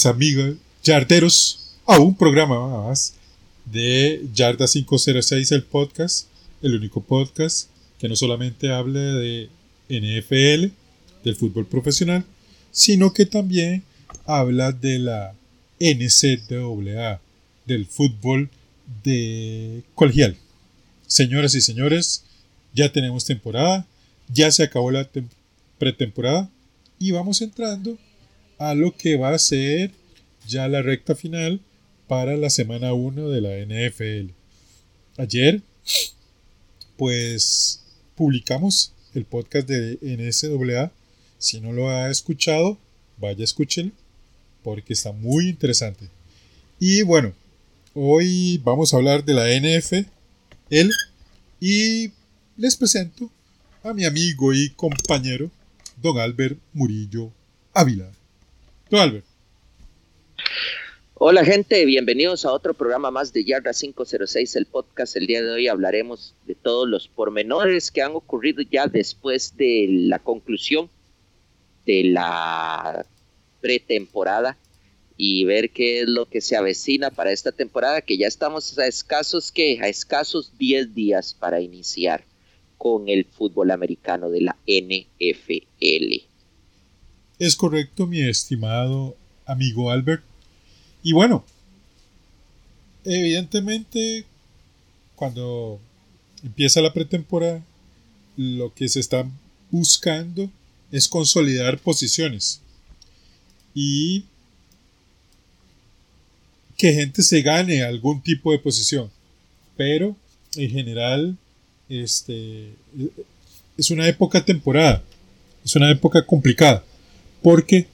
mis amigos yarderos, a un programa más de Yarda 506, el podcast, el único podcast que no solamente habla de NFL, del fútbol profesional, sino que también habla de la NCAA, del fútbol de colegial. Señoras y señores, ya tenemos temporada, ya se acabó la pretemporada y vamos entrando a lo que va a ser ya la recta final para la semana 1 de la NFL. Ayer, pues, publicamos el podcast de NSAA. Si no lo ha escuchado, vaya escúchelo, porque está muy interesante. Y bueno, hoy vamos a hablar de la NFL y les presento a mi amigo y compañero, don Albert Murillo Ávila. Hola gente, bienvenidos a otro programa más de Yarda 506, el podcast. El día de hoy hablaremos de todos los pormenores que han ocurrido ya después de la conclusión de la pretemporada y ver qué es lo que se avecina para esta temporada, que ya estamos a escasos que a escasos 10 días para iniciar con el fútbol americano de la NFL. Es correcto, mi estimado amigo Albert. Y bueno, evidentemente, cuando empieza la pretemporada, lo que se está buscando es consolidar posiciones. Y que gente se gane algún tipo de posición. Pero en general, este es una época temporada. Es una época complicada porque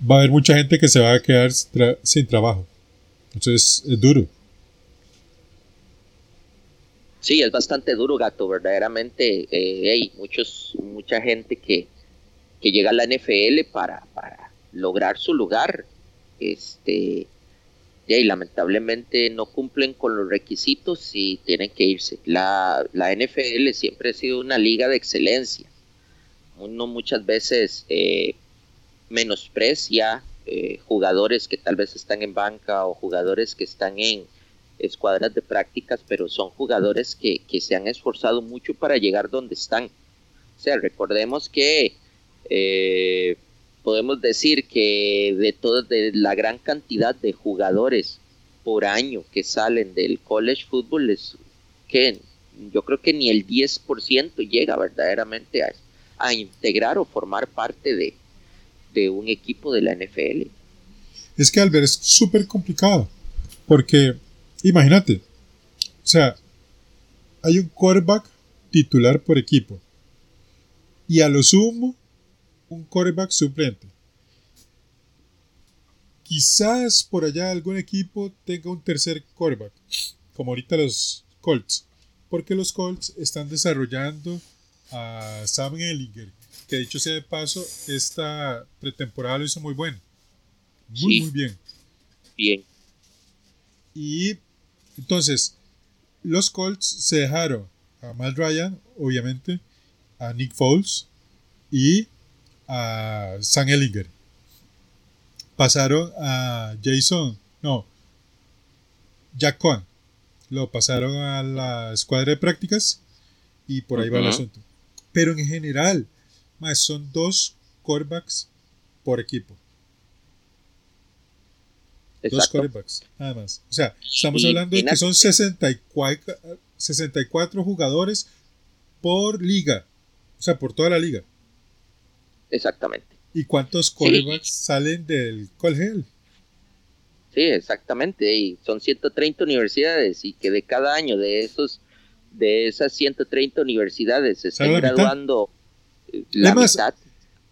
va a haber mucha gente que se va a quedar sin trabajo. Entonces es duro. Sí, es bastante duro, gato, verdaderamente. Eh, muchos, mucha gente que, que llega a la NFL para, para lograr su lugar. Este, y lamentablemente no cumplen con los requisitos y tienen que irse. La, la NFL siempre ha sido una liga de excelencia. Uno muchas veces eh, menosprecia eh, jugadores que tal vez están en banca o jugadores que están en escuadras de prácticas, pero son jugadores que, se han esforzado mucho para llegar donde están. O sea, recordemos que eh, podemos decir que de toda de la gran cantidad de jugadores por año que salen del college football es que yo creo que ni el 10% llega verdaderamente a, a integrar o formar parte de, de un equipo de la NFL. Es que Albert es súper complicado, porque imagínate, o sea, hay un quarterback titular por equipo y a lo sumo un quarterback suplente. Quizás por allá algún equipo tenga un tercer quarterback, como ahorita los Colts, porque los Colts están desarrollando a Sam Ellinger, que dicho sea de paso, esta pretemporada lo hizo muy bueno. Muy, muy bien. Bien. Y entonces, los Colts se dejaron a Mal Ryan, obviamente, a Nick Foles y a Sam Ellinger. Pasaron a Jason, no, Jack Cohen. Lo pasaron a la escuadra de prácticas y por ahí va el asunto. Pero en general, más son dos quarterbacks por equipo. Dos quarterbacks, nada más. O sea, estamos hablando de que son 64, 64 jugadores por liga. O sea, por toda la liga. Exactamente. ¿Y cuántos quarterbacks salen del colegio? Sí, exactamente. Y son 130 universidades y que de cada año de esos de esas 130 universidades se están graduando la mitad.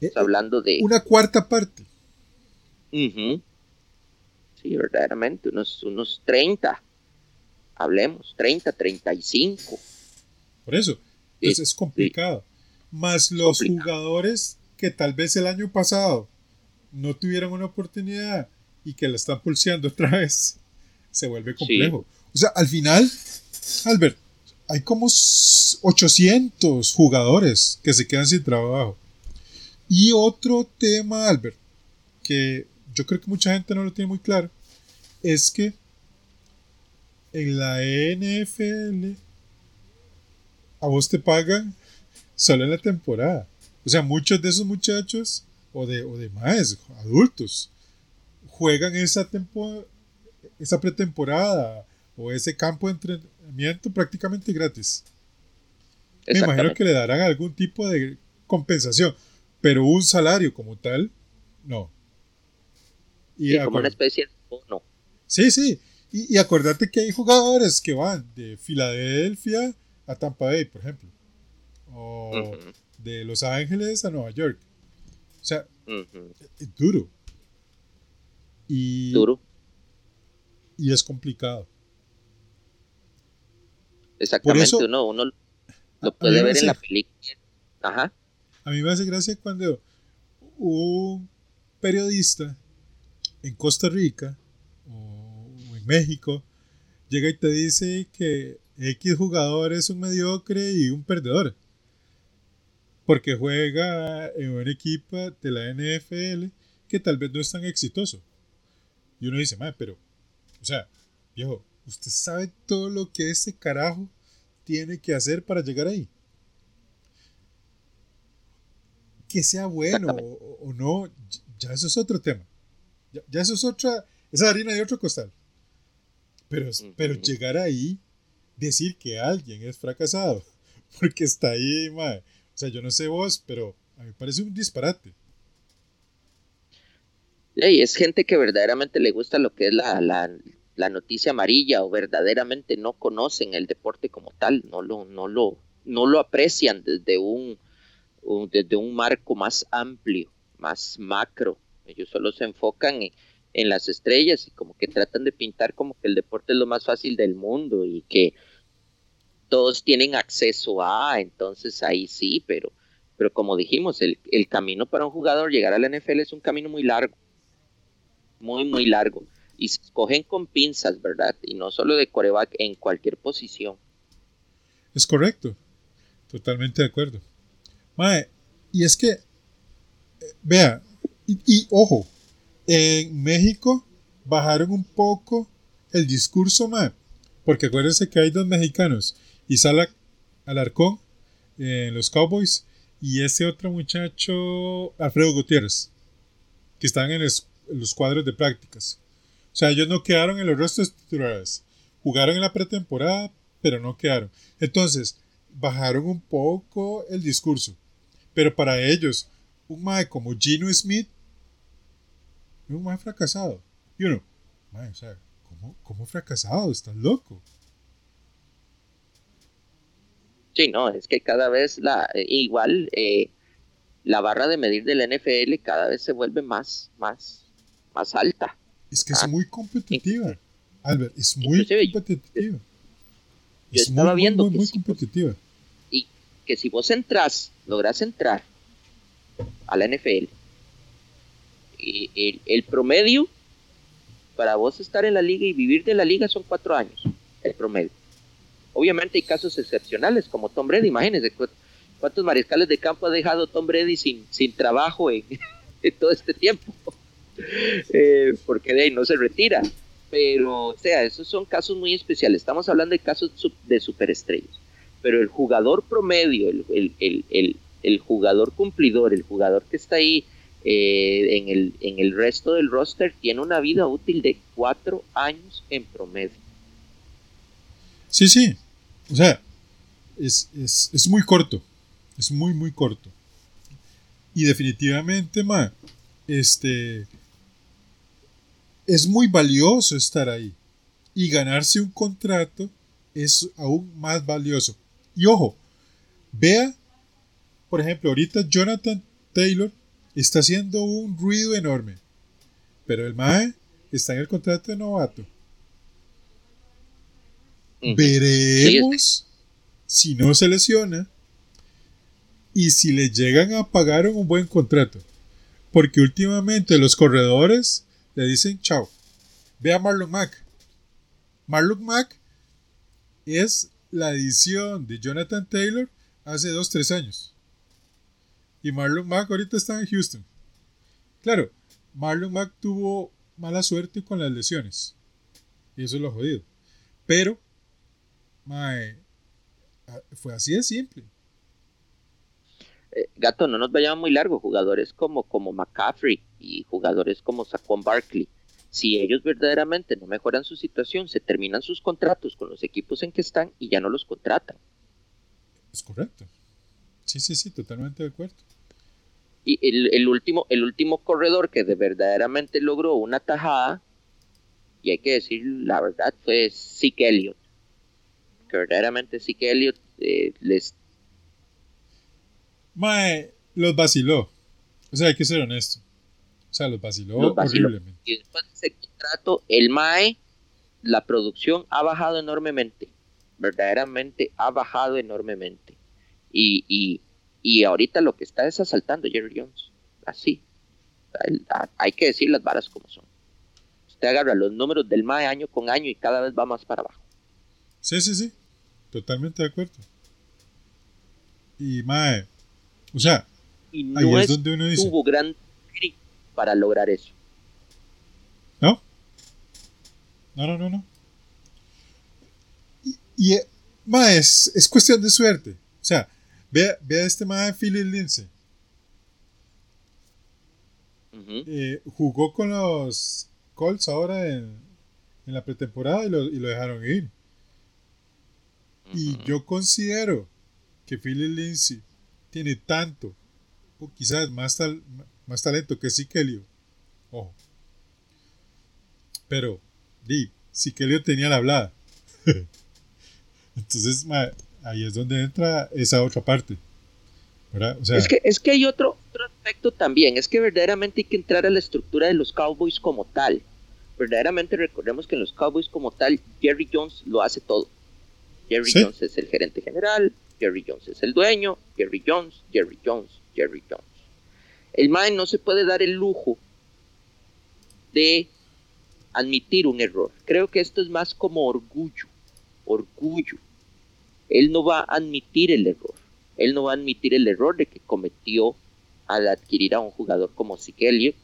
Eh, hablando de. Una cuarta parte. sí, verdaderamente, unos, unos 30, hablemos, 30, 35. Por eso, pues es complicado. Más los jugadores que tal vez el año pasado no tuvieron una oportunidad y que la están pulseando otra vez, se vuelve complejo. O sea, al final, Albert, hay como 800 jugadores que se quedan sin trabajo. Y otro tema, Albert, que yo creo que mucha gente no lo tiene muy claro, es que en la NFL a vos te pagan solo en la temporada. O sea, muchos de esos muchachos o de, o de adultos juegan esa, tempo, esa pretemporada o ese campo de entrenamiento prácticamente gratis. Me imagino que le darán algún tipo de compensación, pero un salario como tal, no. Y como una especie de bono. Sí, sí. Y, y, acordate que hay jugadores que van de Filadelfia a Tampa Bay, por ejemplo. O de Los Ángeles a Nueva York. O sea, es duro. Y, duro. Y es complicado. Exactamente, uno, uno lo puede ver en la película. Ajá. A mí me hace gracia cuando un periodista en Costa Rica o en México llega y te dice que X jugador es un mediocre y un perdedor. Porque juega en un equipo de la NFL que tal vez no es tan exitoso. Y uno dice, madre, pero, o sea, viejo, usted sabe todo lo que ese carajo tiene que hacer para llegar ahí. Que sea bueno o, no, ya eso es otro tema. Ya, eso es otra, esa harina de otro costal. Pero, pero llegar ahí, decir que alguien es fracasado, porque está ahí, madre. O sea, yo no sé vos, pero a mí me parece un disparate. Y es gente que verdaderamente le gusta lo que es la, la noticia amarilla o verdaderamente no conocen el deporte como tal, no lo, no lo, no lo aprecian desde un, desde un marco más amplio, más macro. Ellos solo se enfocan en, en, las estrellas y como que tratan de pintar como que el deporte es lo más fácil del mundo y que todos tienen acceso a, entonces ahí sí, pero, pero como dijimos, el, el camino para un jugador llegar a la NFL es un camino muy largo, muy, muy largo y se escogen con pinzas, ¿verdad? Y no solo de coreback en cualquier posición. Es correcto, totalmente de acuerdo. Mae, y es que, eh, vea, y, ojo, en México bajaron un poco el discurso, mae, porque acuérdense que hay dos mexicanos, Isala Alarcón en los Cowboys y ese otro muchacho, Alfredo Gutiérrez, que están en los cuadros de prácticas. Sea, ellos no quedaron en los restos titulares. Jugaron en la pretemporada, pero no quedaron. Entonces, bajaron un poco el discurso. Pero para ellos, un mae como Gino Smith es un mae fracasado. Y uno, mae, o sea, ¿cómo, cómo fracasado? Estás loco. Sí, no, es que cada vez la eh, igual eh, la barra de medir del NFL cada vez se vuelve más, más, más alta. Es que es ah. muy competitiva. Albert, es muy competitiva. Yo, estaba viendo muy, competitiva. y que si vos entras, logras entrar a la NFL, y el, promedio para vos estar en la liga y vivir de la liga son cuatro años, el promedio. Obviamente hay casos excepcionales como Tom Brady, imagínense cuántos mariscales de campo ha dejado Tom Brady sin, sin trabajo en todo este tiempo. Eh, porque de ahí no se retira. Pero, o sea, esos son casos muy especiales. Estamos hablando de casos de superestrellas. Pero el jugador promedio, el, jugador cumplidor, el jugador que está ahí eh, en, el, resto del roster, tiene una vida útil de cuatro años en promedio. Sí, sí. O sea, es, es muy corto. Es muy, muy corto. Y definitivamente, ma, este, es muy valioso estar ahí. Y ganarse un contrato es aún más valioso. Y ojo, vea, por ejemplo, ahorita Jonathan Taylor está haciendo un ruido enorme. Pero el MAE está en el contrato de novato. Veremos si no se lesiona y si le llegan a pagar un buen contrato. Porque últimamente los corredores le dicen chao. Ve a Marlon Mack. Marlon Mack es la edición de Jonathan Taylor hace 2-3 años. Y Marlon Mack ahorita está en Houston. Claro, Marlon Mack tuvo mala suerte con las lesiones. Y eso es lo jodido. Pero, fue así de simple. Eh, Gato, no nos vayamos muy largo. Jugadores como, como McCaffrey y jugadores como Saquon Barkley. Si ellos verdaderamente no mejoran su situación, se terminan sus contratos con los equipos en que están y ya no los contratan. Es correcto. Sí, sí, sí, totalmente de acuerdo. Y el, el último, el último corredor que de verdaderamente logró una tajada, y hay que decir la verdad, fue Zeke Elliott. Que verdaderamente Zeke Elliott eh, les Mae, los vaciló. O sea, hay que ser honesto. O sea, los vaciló, Los vaciló. horriblemente. y después de ese contrato, el MAE, la producción ha bajado enormemente. Verdaderamente ha bajado enormemente. Y, y, y ahorita lo que está es asaltando Jerry Jones. Así. Hay que decir las varas como son. Usted agarra los números del MAE año con año y cada vez va más para abajo. Sí, sí, sí. Totalmente de acuerdo. Y mae, o sea, Y ahí no es es, donde uno dice, tuvo gran para lograr eso. ¿no? No, no, no, no. Y, y, eh, es, es cuestión de suerte. O sea, vea, vea este mae Philly Lindsay. Eh, jugó con los Colts ahora en, en la pretemporada y lo, y lo dejaron ir. Y yo considero que Philly Lindsay tiene tanto, o quizás más, tal, más talento que Sikelio. Ojo. Pero, di, Sikelio tenía la hablada. Entonces, ma, ahí es donde entra esa otra parte. ¿Verdad? O sea, es, que, es que hay otro, otro aspecto también, es que verdaderamente hay que entrar a la estructura de los Cowboys como tal. Verdaderamente recordemos que en los Cowboys como tal, Jerry Jones lo hace todo. Jerry Sí. Jones es el gerente general, Jerry Jones es el dueño, Jerry Jones, Jerry Jones, Jerry Jones. El MAE no se puede dar el lujo de admitir un error. Creo que esto es más como orgullo, orgullo. Él no va a admitir el error. Él no va a admitir el error de que cometió al adquirir a un jugador como Elliott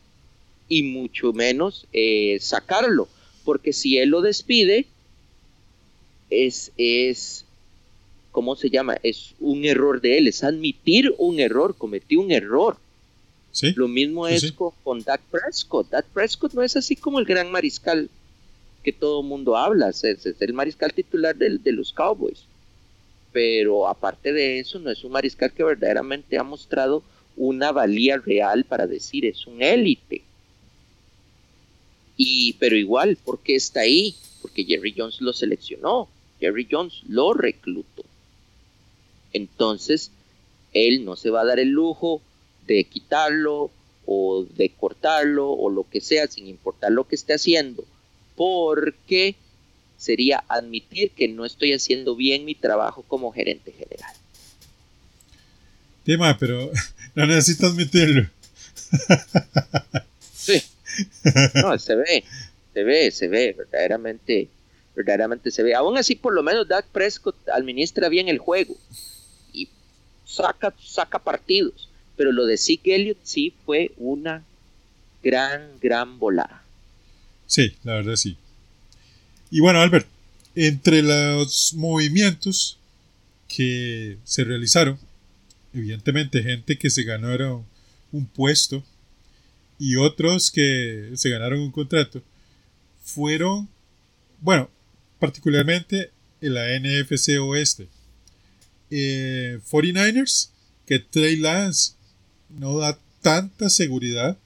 y mucho menos eh, sacarlo, porque si él lo despide es es ¿cómo se llama? Es un error de él, es admitir un error, cometió un error. Sí, Lo mismo Sí, es sí. Con, con Dak Prescott. Dak Prescott no es así como el gran mariscal que todo el mundo habla, es, es el mariscal titular del- de los Cowboys. Pero aparte de eso, no es un mariscal que verdaderamente ha mostrado una valía real para decir es un élite. Y, pero igual, ¿por qué está ahí? Porque Jerry Jones lo seleccionó, Jerry Jones lo reclutó. Entonces, él no se va a dar el lujo de quitarlo o de cortarlo o lo que sea, sin importar lo que esté haciendo, porque sería admitir que no estoy haciendo bien mi trabajo como gerente general. Sí, ma, pero no necesito admitirlo. Sí. No, se ve, se ve, se ve, verdaderamente, verdaderamente se ve. Aún así, por lo menos Dak Prescott administra bien el juego y saca, saca partidos. Pero lo de Zeke Elliott sí fue una gran, gran volada. Sí, la verdad sí. Y bueno, Albert, entre los movimientos que se realizaron, evidentemente gente que se ganaron un puesto y otros que se ganaron un contrato, fueron, bueno, particularmente en la NFC Oeste. Eh, 49ers, que Trey Lance no da tanta seguridad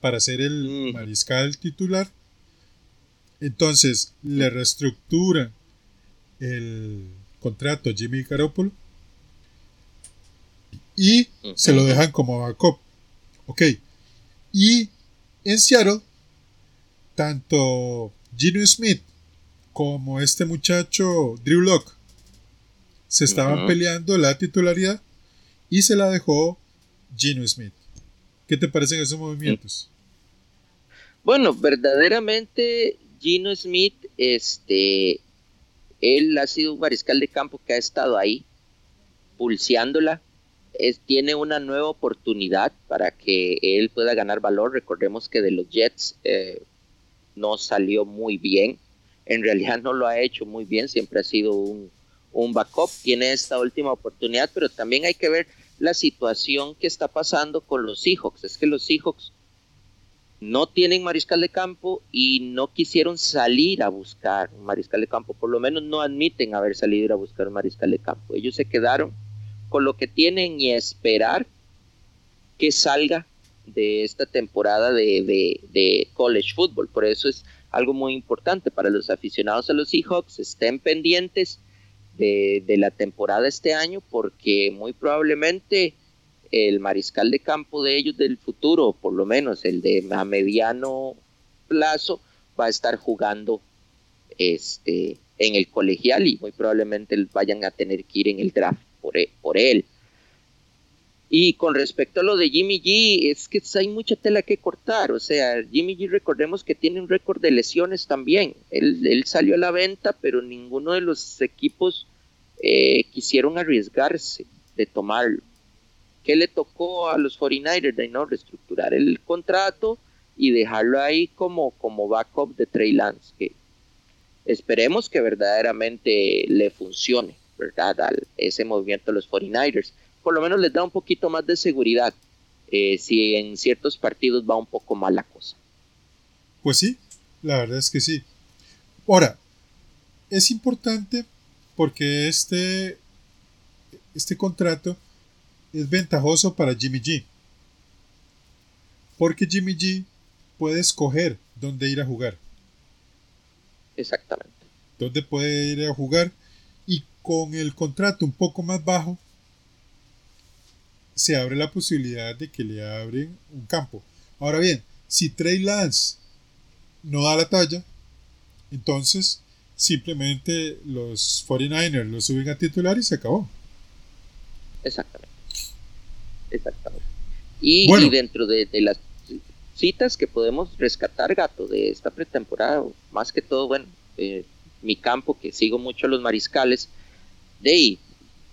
para ser el Mm. mariscal titular. Entonces le reestructuran el contrato a Jimmy Garoppolo y se lo dejan como backup. Ok. Y en Seattle tanto Gino Smith como este muchacho Drew Locke se estaban peleando la titularidad y se la dejó Gino Smith. ¿Qué te parecen esos movimientos? Bueno, verdaderamente Gino Smith, este, él ha sido un mariscal de campo que ha estado ahí, pulseándola. Tiene una nueva oportunidad para que él pueda ganar valor. Recordemos que de los Jets eh, no salió muy bien. En realidad no lo ha hecho muy bien, siempre ha sido un, un backup. Tiene esta última oportunidad, pero también hay que ver la situación que está pasando con los Seahawks. Es que los Seahawks no tienen mariscal de campo y no quisieron salir a buscar un mariscal de campo. Por lo menos no admiten haber salido a buscar un mariscal de campo. Ellos se quedaron con lo que tienen y esperar que salga de esta temporada de, de college football. Por eso es algo muy importante para los aficionados a los Seahawks. Estén pendientes de, la temporada este año porque muy probablemente el mariscal de campo de ellos del futuro, por lo menos el de a mediano plazo, va a estar jugando este en el colegial y muy probablemente vayan a tener que ir en el draft por, e, por él. Y con respecto a lo de Jimmy G, es que hay mucha tela que cortar. O sea, Jimmy G, recordemos que tiene un récord de lesiones también. Él, salió a la venta, pero ninguno de los equipos eh, quisieron arriesgarse de tomarlo. ¿Qué le tocó a los 49ers? De no reestructurar el contrato y dejarlo ahí como, como backup de Trey Lance. Que esperemos que verdaderamente le funcione, ¿verdad? Al, ese movimiento a los 49ers por lo menos les da un poquito más de seguridad eh, si en ciertos partidos va un poco mal la cosa. Pues sí, la verdad es que sí. Ahora, es importante porque este, este contrato es ventajoso para Jimmy G. Porque Jimmy G puede escoger dónde ir a jugar. Exactamente. Dónde puede ir a jugar. Y con el contrato un poco más bajo, se abre la posibilidad de que le abren un campo. Ahora bien, si Trey Lance no da la talla, entonces simplemente los 49ers lo suben a titular y se acabó. Exactamente. Exactamente. Y, dentro de, las citas que podemos rescatar, gato, de esta pretemporada, más que todo, bueno, eh, mi campo, que sigo mucho a los mariscales, de ahí,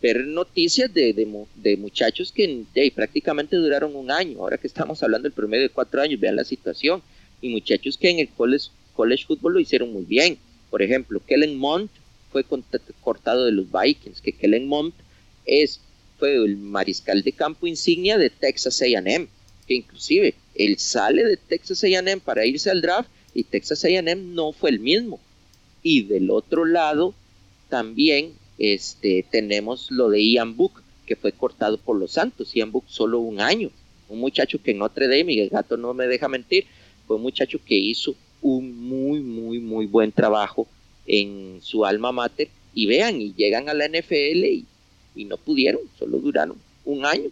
ver noticias de, de, muchachos que prácticamente duraron un año, ahora que estamos hablando del promedio de cuatro años, vean la situación, y muchachos que en el college, college football lo hicieron muy bien. Por ejemplo, Kellen Mond fue cortado de los Vikings, que Kellen Mond es, fue el mariscal de campo insignia de Texas AM, que inclusive él sale de Texas AM para irse al draft y Texas AM no fue el mismo. Y del otro lado, también este, tenemos lo de Ian Book, que fue cortado por los Santos. Ian Book solo un año. Un muchacho que en Notre Dame, y el gato no me deja mentir, fue un muchacho que hizo un muy, muy, muy buen trabajo en su alma mater. Y vean, y llegan a la NFL y, no pudieron, solo duraron un año.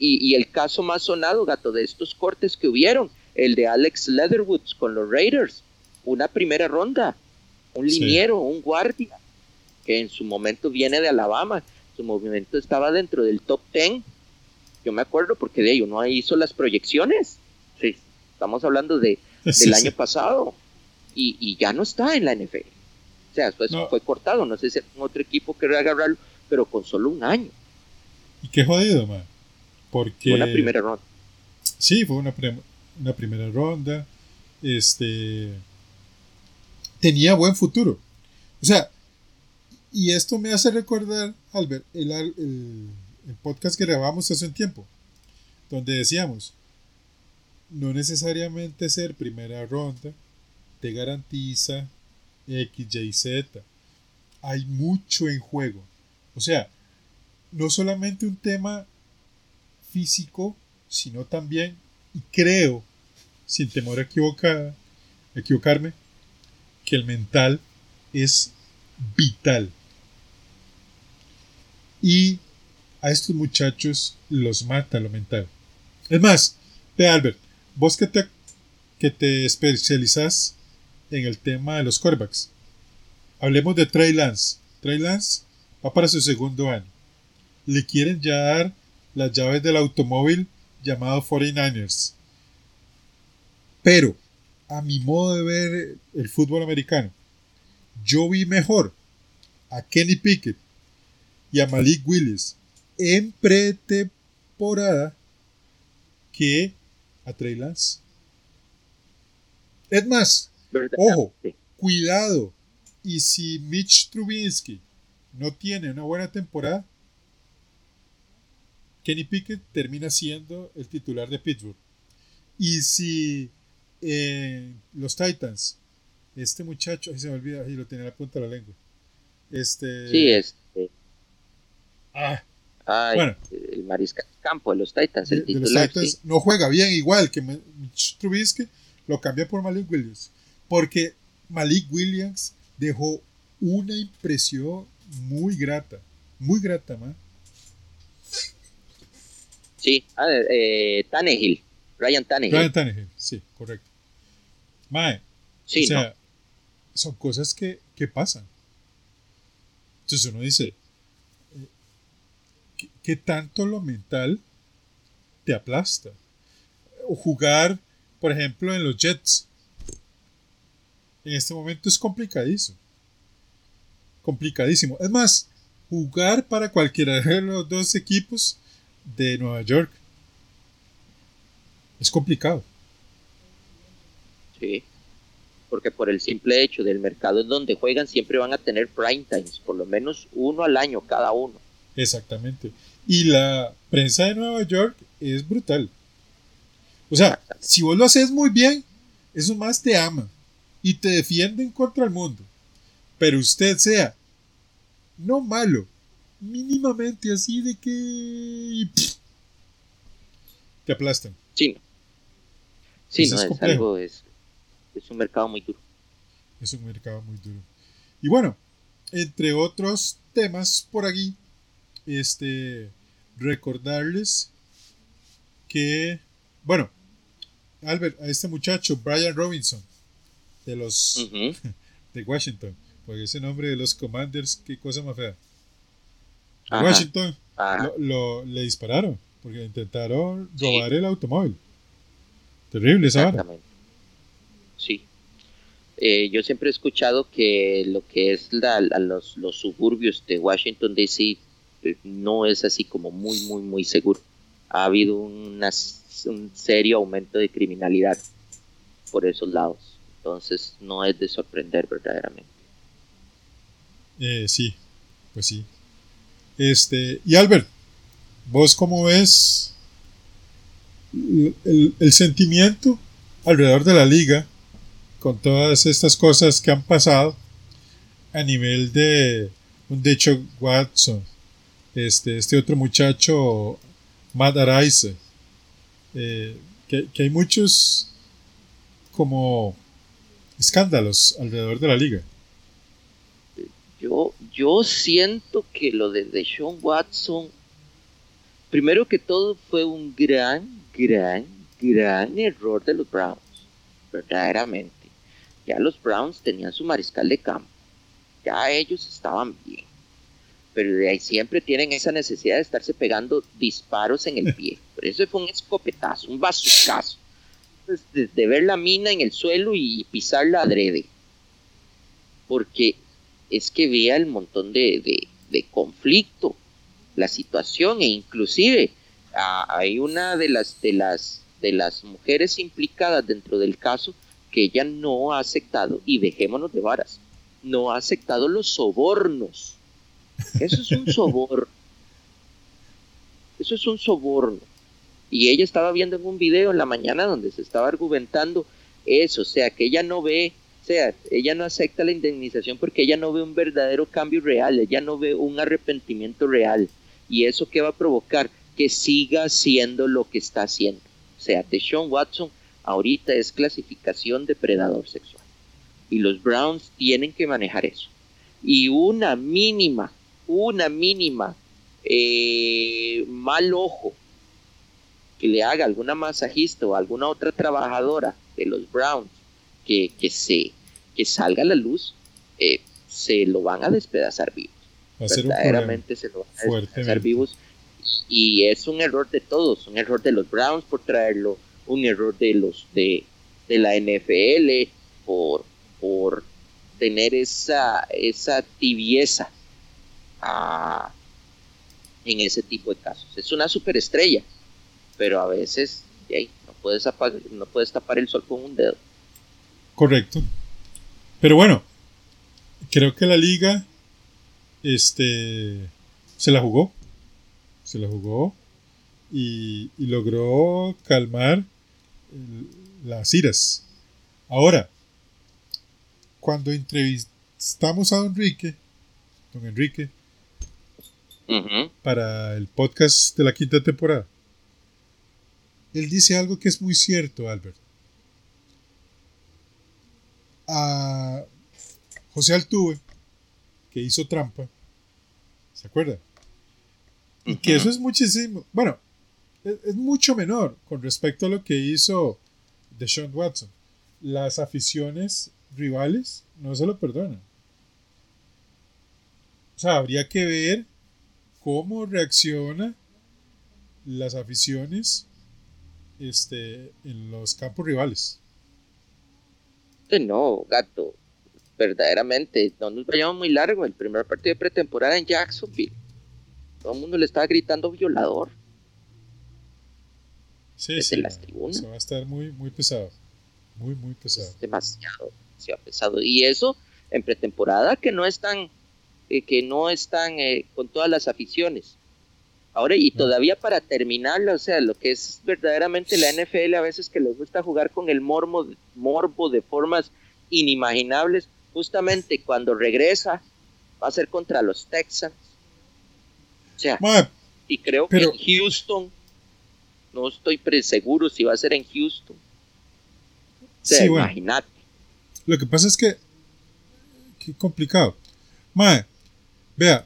Y, el caso más sonado, gato, de estos cortes que hubieron, el de Alex Leatherwoods con los Raiders, una primera ronda, un liniero, un guardia, que en su momento viene de Alabama, su movimiento estaba dentro del top 10. Yo me acuerdo porque de ello no hizo las proyecciones. Sí, estamos hablando de, del año pasado y, ya no está en la NFL. O sea, fue cortado. No sé si algún otro equipo querrá agarrarlo, pero con solo un año. Y qué jodido, man. Porque. Fue una primera ronda. Sí, fue una, una primera ronda. Este. Tenía buen futuro. O sea, y esto me hace recordar, Albert, el, el, podcast que grabamos hace un tiempo, donde decíamos, no necesariamente ser primera ronda te garantiza X, Y, Z. Hay mucho en juego. O sea, no solamente un tema físico, sino también, y creo, sin temor a equivocar, equivocarme, que el mental es vital. Y a estos muchachos los mata lo mental. Es más, Albert, vos que te, que te especializas en el tema de los quarterbacks. Hablemos de Trey Lance. Trey Lance va para su segundo año. Le quieren ya dar las llaves del automóvil llamado 49ers. Pero, a mi modo de ver el fútbol americano, yo vi mejor a Kenny Pickett y a Malik Willis en pretemporada que a Trey Lance. Es más, ojo, cuidado. Y si Mitch Trubinsky no tiene una buena temporada, Kenny Pickett termina siendo el titular de Pittsburgh. Y si eh, los Titans, este muchacho, ahí se me olvida, ahí lo tenía en la punta de la lengua. Este. Sí, este. Ah. bueno, el mariscal campo de los Titans, el titular. los Titans no juega bien igual que Mitch Trubisky, lo cambia por Malik Williams. Porque Malik Williams dejó una impresión muy grata, muy grata, man. Sí, ah, eh, Tannehill, Ryan Tannehill. Ryan Tannehill, sí, correcto. Mae, sí, o sea, son cosas que, que, pasan. Entonces uno dice, ¿qué, tanto lo mental te aplasta? O jugar, por ejemplo, en los Jets. En este momento es complicadísimo. Complicadísimo. Es más, jugar para cualquiera de los dos equipos de Nueva York. Es complicado. Sí, porque por el simple hecho del mercado en donde juegan siempre van a tener prime times, por lo menos uno al año cada uno. Exactamente. Y la prensa de Nueva York es brutal. O sea, si vos lo haces muy bien, esos más te aman y te defienden contra el mundo. Pero usted sea no malo, mínimamente así de que te aplastan. Sí. Sí, no, es, algo, es, es un mercado muy duro. Es un mercado muy duro. Y bueno, entre otros temas por aquí, este, recordarles que, bueno, Albert, a este muchacho, Brian Robinson, de los, de Washington, porque ese nombre de los Commanders, qué cosa más fea. Washington lo, le dispararon porque intentaron robar el automóvil. Terrible esa Sí. Eh, yo siempre he escuchado que lo que es la, los, los, suburbios de Washington DC no es así como muy, muy, muy seguro. Ha habido un serio aumento de criminalidad por esos lados. Entonces no es de sorprender verdaderamente. Eh, sí, pues sí. Este, y Albert, ¿vos cómo ves el, sentimiento alrededor de la liga con todas estas cosas que han pasado a nivel de un Decho Watson, este, este otro muchacho, Matt eh, que, que hay muchos como escándalos alrededor de la liga. Yo, yo siento que lo de Deshaun Watson, primero que todo, fue un gran, gran, gran error de los Browns, verdaderamente. Ya los Browns tenían su mariscal de campo, ya ellos estaban bien, pero de ahí siempre tienen esa necesidad de estarse pegando disparos en el pie. Pero eso fue un escopetazo, un bazucazo. De, de ver la mina en el suelo y pisarla adrede. Porque es que vea el montón de, conflicto, la situación e inclusive hay una de las, de, las, de las mujeres implicadas dentro del caso que ella no ha aceptado, y dejémonos de varas, no ha aceptado los sobornos. Eso es un soborno. Eso es un soborno. Y ella estaba viendo en un video en la mañana donde se estaba argumentando eso, o sea, que ella no ve sea, ella no acepta la indemnización porque ella no ve un verdadero cambio real, ella no ve un arrepentimiento real. ¿Y eso qué va a provocar? Que siga haciendo lo que está haciendo. O sea, Deshaun Watson ahorita es clasificación depredador sexual. Y los Browns tienen que manejar eso. Y una mínima, una mínima eh, mal ojo que le haga alguna masajista o alguna otra trabajadora de los Browns que, que se que salga a la luz, eh, se lo van a despedazar vivos. Verdaderamente se lo van a despedazar vivos. Y es un error de todos, un error de los Browns por traerlo, un error de los de, de la NFL por, por tener esa, esa tibieza en ese tipo de casos. Es una superestrella, pero a veces no, puedes tapar el sol con un dedo. Correcto. Pero bueno, creo que la liga este, se la jugó. Se la jugó y, y logró calmar las iras. Ahora, cuando entrevistamos a don Enrique, don Enrique, para el podcast de la quinta temporada, él dice algo que es muy cierto, Albert. A José Altuve, que hizo trampa, ¿se acuerda? Y que eso es muchísimo, bueno, es, mucho menor con respecto a lo que hizo Deshaun Watson. Las aficiones rivales no se lo perdonan. O sea, habría que ver cómo reacciona las aficiones este, en los campos rivales. No, gato, verdaderamente, no nos vayamos muy largo. El primer partido de pretemporada en Jacksonville, todo el mundo le estaba gritando violador. Sí, sí, las tribunas. va a estar muy, muy pesado. Muy, muy pesado. demasiado, demasiado pesado. Y eso en pretemporada que no están, eh, que no están eh, con todas las aficiones. Ahora, y todavía para terminarlo, o sea, lo que es verdaderamente la NFL a veces que les gusta jugar con el morbo, morbo de formas inimaginables, justamente cuando regresa va a ser contra los Texans. O sea, y creo que en Houston, no estoy seguro si va a ser en Houston. O sea, imagínate. Lo que pasa es que, qué complicado. Mae, vea,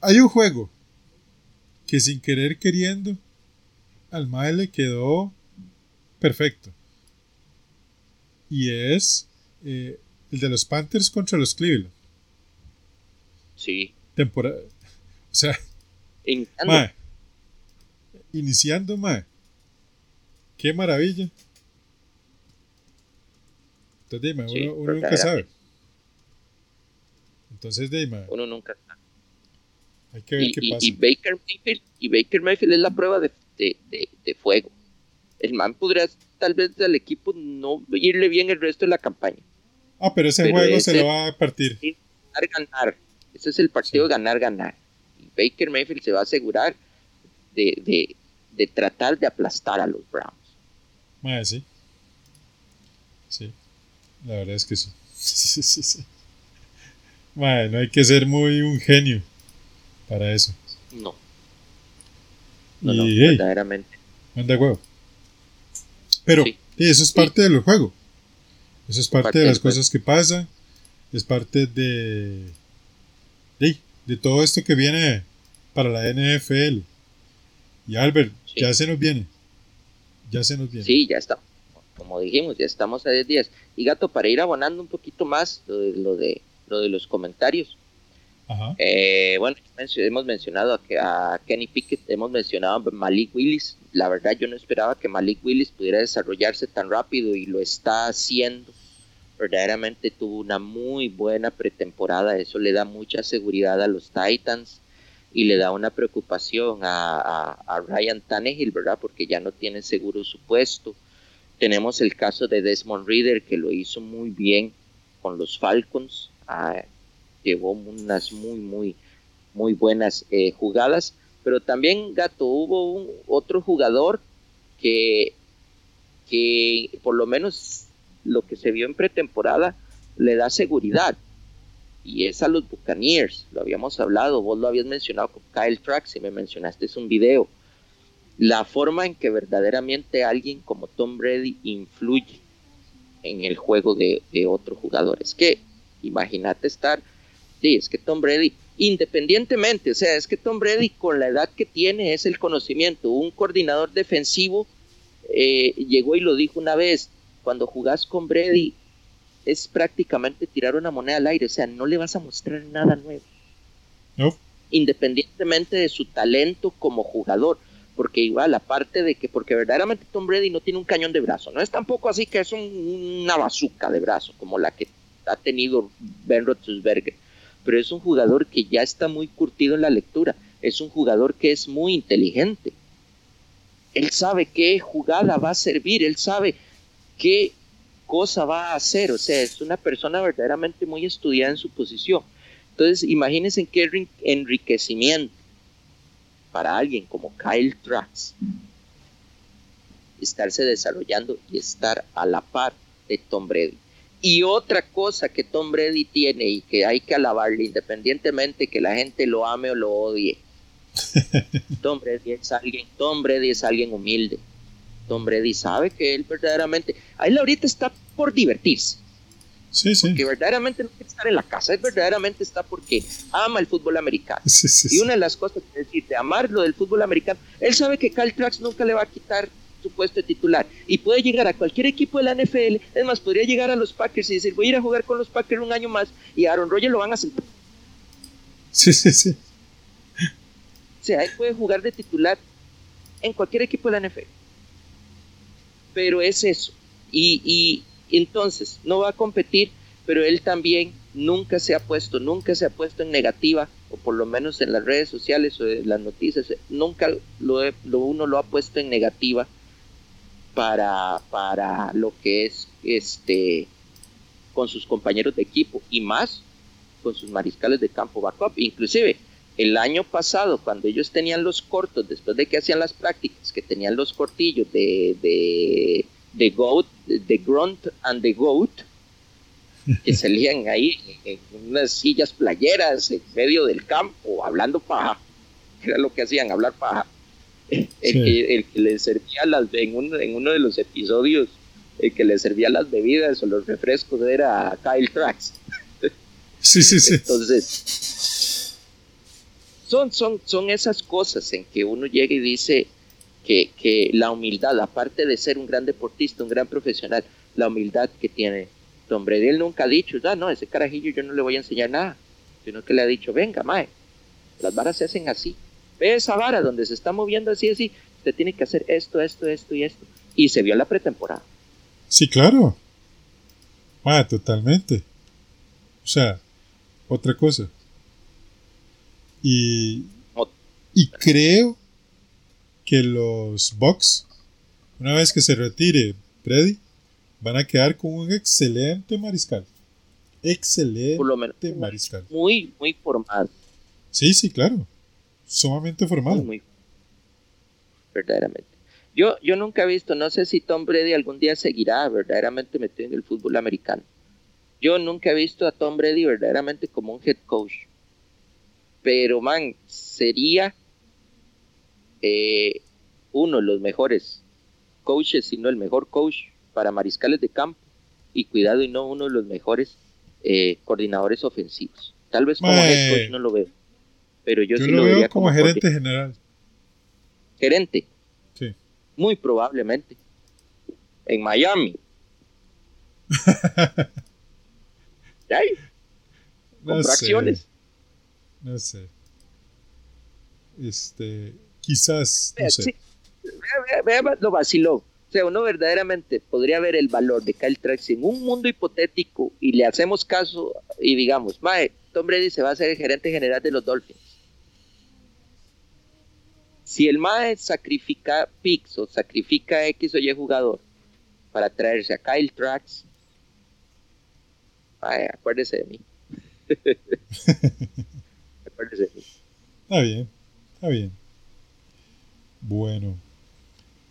hay un juego que sin querer queriendo al Mae le quedó perfecto. Y es eh, el de los Panthers contra los Cleveland. Sí. Temporada. O sea. iniciando, mae. Qué maravilla. Entonces, dime, uno, nunca sabe. Entonces, dime. Uno nunca sabe. Hay que ver y, qué pasa. Y Baker Mayfield, y Baker Mayfield es la prueba de, de, de, fuego. El man podría tal vez al equipo no irle bien el resto de la campaña. Ah, pero ese juego se lo va a partir. Ganar, ganar. Ese es el partido ganar, ganar. Y Baker Mayfield se va a asegurar de, de, de tratar de aplastar a los Browns. Madre, sí. Sí. La verdad es que sí. sí, sí, sí. Madre, no hay que ser muy un genio para eso. No. No, y, no, verdaderamente. Manda huevo. Pero eso es parte del juego. Eso es parte, de las cosas que pasan. Es parte de, de, de todo esto que viene para la NFL. Y Albert, ya se nos viene. Ya se nos viene. Sí, ya está. Como dijimos, ya estamos a 10 días. Y gato, para ir abonando un poquito más lo de, lo de, lo de los comentarios. Eh, bueno, hemos mencionado a, a, Kenny Pickett, hemos mencionado a Malik Willis. La verdad, yo no esperaba que Malik Willis pudiera desarrollarse tan rápido y lo está haciendo. Verdaderamente tuvo una muy buena pretemporada. Eso le da mucha seguridad a los Titans y le da una preocupación a, a, Ryan Tannehill, ¿verdad? Porque ya no tiene seguro su puesto. Tenemos el caso de Desmond Reader que lo hizo muy bien con los Falcons. Llevó unas muy, muy, muy buenas eh, jugadas. Pero también, Gato, hubo un, otro jugador que, que por lo menos lo que se vio en pretemporada le da seguridad. Y es a los Buccaneers, lo habíamos hablado, vos lo habías mencionado con Kyle Trax y me mencionaste es un video. La forma en que verdaderamente alguien como Tom Brady influye en el juego de, de otros jugadores. Que imagínate estar Sí, es que Tom Brady, independientemente, o sea, es que Tom Brady con la edad que tiene es el conocimiento. Un coordinador defensivo eh, llegó y lo dijo una vez, cuando jugás con Brady, es prácticamente tirar una moneda al aire, o sea, no le vas a mostrar nada nuevo. No. Independientemente de su talento como jugador, porque igual, aparte de que, porque verdaderamente Tom Brady no tiene un cañón de brazo, no es tampoco así que es una bazuca de brazo como la que ha tenido Ben Roethlisberger, pero es un jugador que ya está muy curtido en la lectura, es un jugador que es muy inteligente. Él sabe qué jugada va a servir, él sabe qué cosa va a hacer, o sea, es una persona verdaderamente muy estudiada en su posición. Entonces, imagínense qué enriquecimiento para alguien como Kyle Trax estarse desarrollando y estar a la par de Tom Brady. Y otra cosa que Tom Brady tiene y que hay que alabarle independientemente que la gente lo ame o lo odie. Tom Brady es alguien, Tom Brady es alguien humilde. Tom Brady sabe que él verdaderamente, a él ahorita está por divertirse. Sí, sí. Que verdaderamente no quiere estar en la casa, él verdaderamente está porque ama el fútbol americano. Sí, Y una de las cosas que decir, de amar lo del fútbol americano, él sabe que Kyle Trax nunca le va a quitar su puesto de titular y puede llegar a cualquier equipo de la NFL, es más, podría llegar a los Packers y decir, voy a ir a jugar con los Packers un año más y a Aaron Rodgers lo van a sentar. Sí, sí, sí. O sea, él puede jugar de titular en cualquier equipo de la NFL. Pero es eso. Y, y entonces, no va a competir, pero él también nunca se ha puesto, nunca se ha puesto en negativa, o por lo menos en las redes sociales o en las noticias, nunca lo, he- lo uno lo ha puesto en negativa para, para lo que es este con sus compañeros de equipo y más con sus mariscales de campo backup. Inclusive el año pasado, cuando ellos tenían los cortos, después de que hacían las prácticas, que tenían los cortillos de, de, de Goat, de Grunt and the Goat, que salían ahí en unas sillas playeras en medio del campo, hablando paja, era lo que hacían, hablar paja. El, Sí. que, el que servía las, en, uno, en uno de los episodios, el que le servía las bebidas o los refrescos era Kyle Trax. Sí, sí, sí. Entonces, son, son, son esas cosas en que uno llega y dice que, que la humildad, aparte de ser un gran deportista, un gran profesional, la humildad que tiene Tom Brady, él nunca ha dicho, ah, no, ese carajillo yo no le voy a enseñar nada, sino que le ha dicho, venga, mae, las varas se hacen así, ve esa vara donde se está moviendo así, así, usted tiene que hacer esto, esto, esto y esto, y se vio en la pretemporada. Sí, claro. Ah, totalmente. O sea, otra cosa. Y, y creo que los Bucks, una vez que se retire Brady, van a quedar con un excelente mariscal. Excelente Por lo menos mariscal. muy, muy formado. Sí, sí, claro. Sumamente formado. Muy, verdaderamente. Yo, yo nunca he visto, no sé si Tom Brady algún día seguirá verdaderamente metido en el fútbol americano. Yo nunca he visto a Tom Brady verdaderamente como un head coach. Pero, man, sería eh, uno de los mejores coaches, si no el mejor coach para mariscales de campo. Y cuidado, y no uno de los mejores eh, coordinadores ofensivos. Tal vez como head coach no lo veo. Pero yo, Yo sí lo lo veo vería como como gerente general. gerente. Sí. Muy probablemente. En Miami. Ay, No sé, acciones. no sé. Este, quizás, no sé. sí, vea- vea- vea lo vaciló. O sea, uno verdaderamente podría ver el valor de Kyle Trax en un mundo hipotético y le hacemos caso y digamos, Mae, Tom Brady se va a hacer el gerente general de los Dolphins. Si el Mae sacrifica picks o sacrifica X o Y jugador para traerse a Kyle Trax, Mae, acuérdese de mí. acuérdese de mí. Está bien, está bien. Bueno.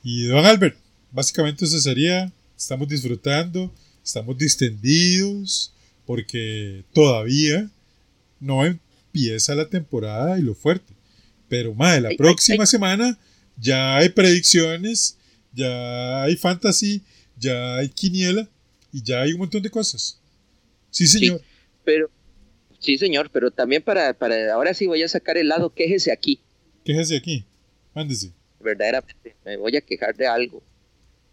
Y don Albert, básicamente eso sería, estamos disfrutando, estamos distendidos, porque todavía no empieza la temporada y lo fuerte. Pero más la Ay, próxima ay. semana ya hay predicciones, ya hay fantasy, ya hay quiniela y ya hay un montón de cosas. Sí, señor. Pero, sí, señor, pero también para, para ahora sí voy a sacar el lado, quéjese aquí. Quéjese aquí. Mándese. Verdaderamente, me voy a quejar de algo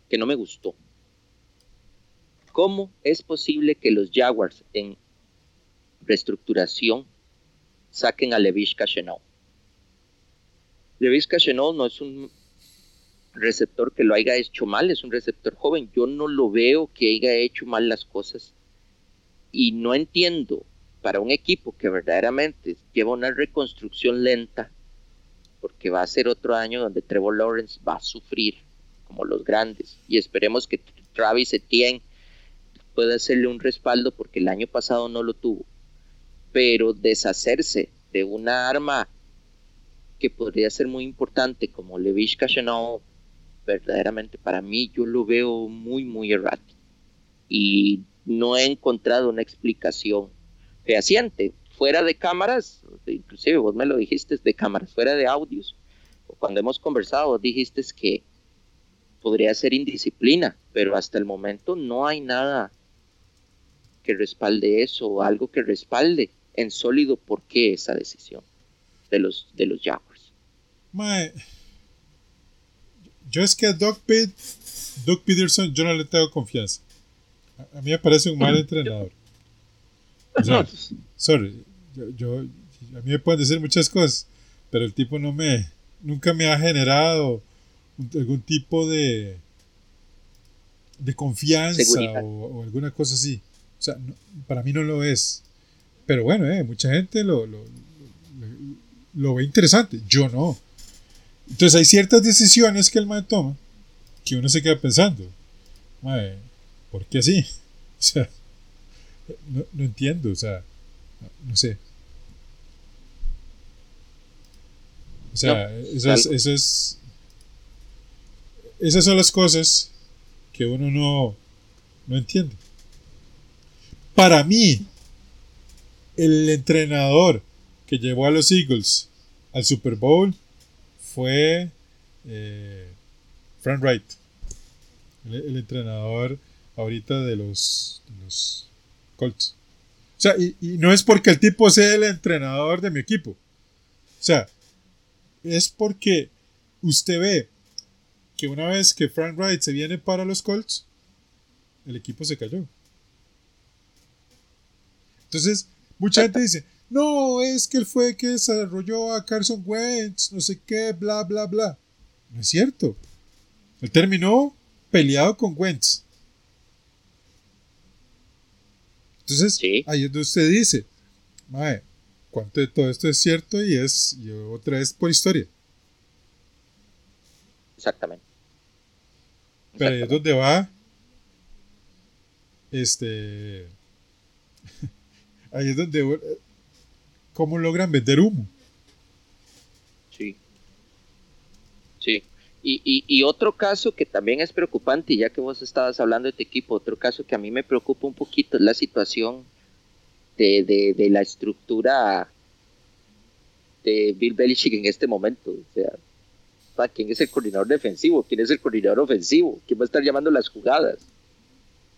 que no me gustó. ¿Cómo es posible que los Jaguars en reestructuración saquen a Levish Cachenau? Levish Cachenau no es un receptor que lo haya hecho mal, es un receptor joven. Yo no lo veo que haya hecho mal las cosas. Y no entiendo para un equipo que verdaderamente lleva una reconstrucción lenta, porque va a ser otro año donde Trevor Lawrence va a sufrir como los grandes. Y esperemos que Travis Etienne pueda hacerle un respaldo porque el año pasado no lo tuvo. Pero deshacerse de una arma que podría ser muy importante como Levish Cachenau, verdaderamente para mí yo lo veo muy, muy errático. Y no he encontrado una explicación fehaciente. Fuera de cámaras, inclusive vos me lo dijiste de cámaras, fuera de audios, cuando hemos conversado dijiste que podría ser indisciplina, pero hasta el momento no hay nada que respalde eso o algo que respalde en sólido por qué esa decisión de los, de los Jaguars. Yo es que a Doug, Peterson yo no le tengo confianza. A, mí me parece un mal entrenador. O sea, sorry, yo, a mí me pueden decir muchas cosas, pero el tipo no me, nunca me ha generado algún tipo de, de confianza o, alguna cosa así. O sea, para mí no lo es. Pero bueno, eh, mucha gente lo, lo, lo, ve interesante. Yo no. Entonces hay ciertas decisiones que el mae toma que uno se queda pensando. Mae, ¿por qué así? O sea, no, no entiendo, o sea, no, sé. O sea, eso, es, eso es. Esas son las cosas que uno no, no entiende. Para mí, el entrenador que llevó a los Eagles al Super Bowl fue eh, Frank Wright, el, entrenador ahorita de los, de los Colts. O sea, y, no es porque el tipo sea el entrenador de mi equipo. O sea, es porque usted ve que una vez que Frank Wright se viene para los Colts, el equipo se cayó. Entonces, mucha gente dice, no, es que él fue el que desarrolló a Carson Wentz, no sé qué, bla, bla, bla. No es cierto. Él terminó peleado con Wentz. Entonces, ahí es donde usted dice, Mae, ¿cuánto de todo esto es cierto y es y otra vez por historia? Exactamente. Pero ahí es donde va. Este. ahí es donde. ¿Cómo logran vender humo? Sí. Sí. Y, y, otro caso que también es preocupante, ya que vos estabas hablando de tu equipo, otro caso que a mí me preocupa un poquito es la situación de, de, la estructura de Bill Belichick en este momento. O sea, ¿quién es el coordinador defensivo? ¿Quién es el coordinador ofensivo? ¿Quién va a estar llamando las jugadas?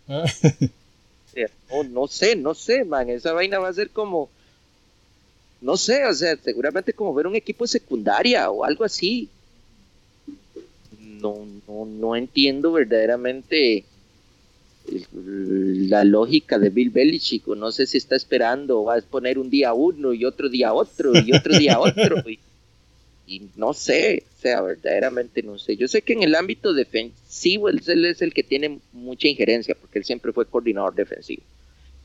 Ah. no sé, no sé, man. Esa vaina va a ser como, no sé, o sea, seguramente como ver un equipo de secundaria o algo así no, no, no entiendo verdaderamente la lógica de Bill Belichick. No sé si está esperando, va a poner un día uno y otro día otro y otro día otro. Y, no sé, o sea, verdaderamente no sé. Yo sé que en el ámbito defensivo él, es el que tiene mucha injerencia porque él siempre fue coordinador defensivo.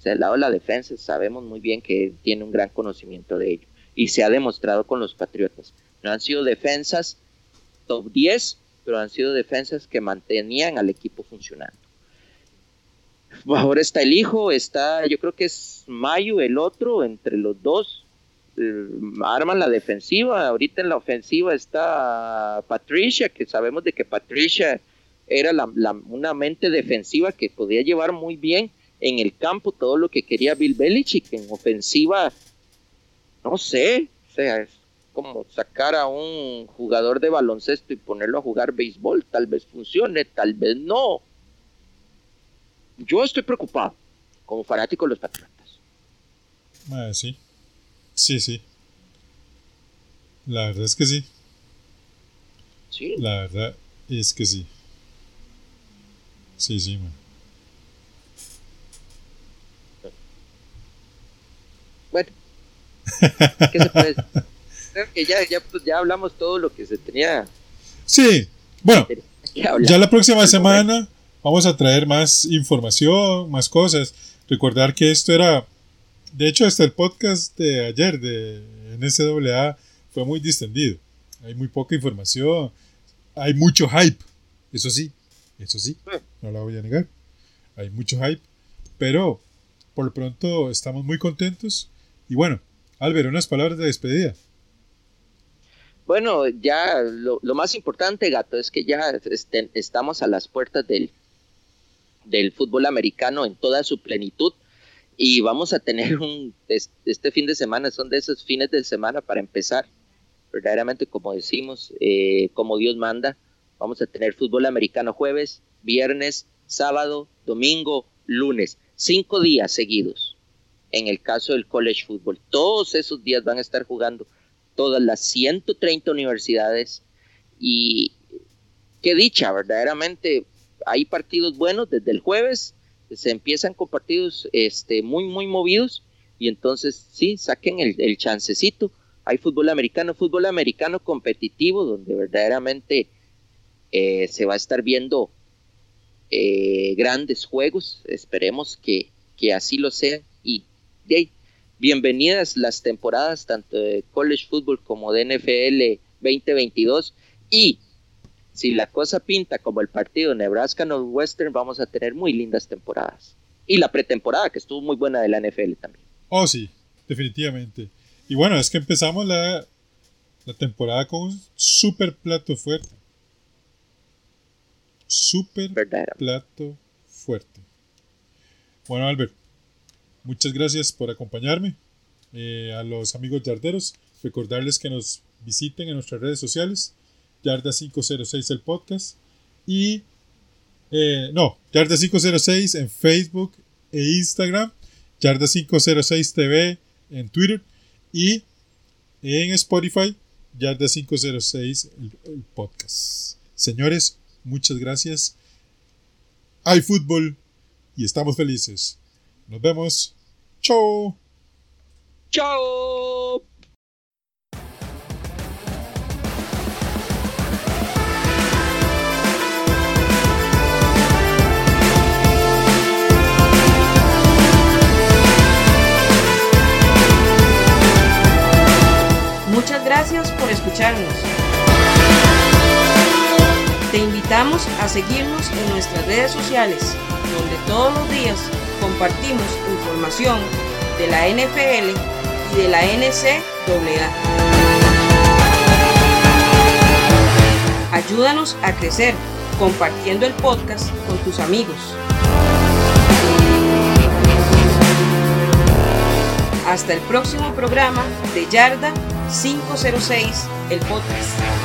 Al lado de la defensa sabemos muy bien que tiene un gran conocimiento de ello y se ha demostrado con los Patriotas. No han sido defensas top 10, pero han sido defensas que mantenían al equipo funcionando. Ahora está el hijo, está, yo creo que es Mayo el otro, entre los dos eh, arman la defensiva. Ahorita en la ofensiva está Patricia, que sabemos de que Patricia era una mente defensiva que podía llevar muy bien en el campo todo lo que quería Bill Belichick. En ofensiva, no sé, o sea, es como sacar a un jugador de baloncesto y ponerlo a jugar béisbol. Tal vez funcione, tal vez no. Yo estoy preocupado como fanático de los Patriotas. sí. Sí, sí. La verdad es que sí. Sí. La verdad es que sí. Sí, sí, man. Bueno, ¿qué se puede decir? Creo que ya, ya, pues, ya hablamos todo lo que se tenía. Sí, bueno, ya la próxima semana vamos a traer más información, más cosas. Recordar que esto era, de hecho, hasta el podcast de ayer de NCAA fue muy distendido. Hay muy poca información, hay mucho hype, eso sí, eso sí, no la voy a negar. Hay mucho hype, pero por lo pronto estamos muy contentos. Y bueno, Álvaro, unas palabras de despedida. Bueno, ya lo, lo más importante, gato, es que ya este, estamos a las puertas del, del fútbol americano en toda su plenitud y vamos a tener un, es- este fin de semana, son de esos fines de semana para empezar, verdaderamente como decimos, eh, como Dios manda, vamos a tener fútbol americano jueves, viernes, sábado, domingo, lunes, cinco días seguidos. En el caso del college football, todos esos días van a estar jugando todas las 130 universidades y qué dicha, verdaderamente hay partidos buenos desde el jueves, se empiezan con partidos este, muy, muy movidos y entonces sí, saquen el, el chancecito. Hay fútbol americano, fútbol americano competitivo, donde verdaderamente eh, se va a estar viendo eh, grandes juegos. Esperemos que, que así lo sean. Y de ahí, bienvenidas las temporadas tanto de College Football como de NFL 2022. Y si la cosa pinta como el partido Nebraska Northwestern, vamos a tener muy lindas temporadas. Y la pretemporada, que estuvo muy buena de la NFL también. Oh, sí, definitivamente. Y bueno, es que empezamos la, la temporada con un super plato fuerte. Super plato fuerte. Bueno, Albert, muchas gracias por acompañarme. Eh, a los amigos yarderos, recordarles que nos visiten en nuestras redes sociales, Yarda 506 el podcast, y eh, no, Yarda 506 en Facebook e Instagram, Yarda 506 TV en Twitter y en Spotify, Yarda 506 el, el podcast. Señores, muchas gracias. Hay fútbol y estamos felices. Nos vemos. Chao. ¡Chao! Muchas gracias por escucharnos. Invitamos a seguirnos en nuestras redes sociales, donde todos los días compartimos información de la NFL y de la NCAA. Ayúdanos a crecer compartiendo el podcast con tus amigos. Hasta el próximo programa de Yarda 506, el podcast.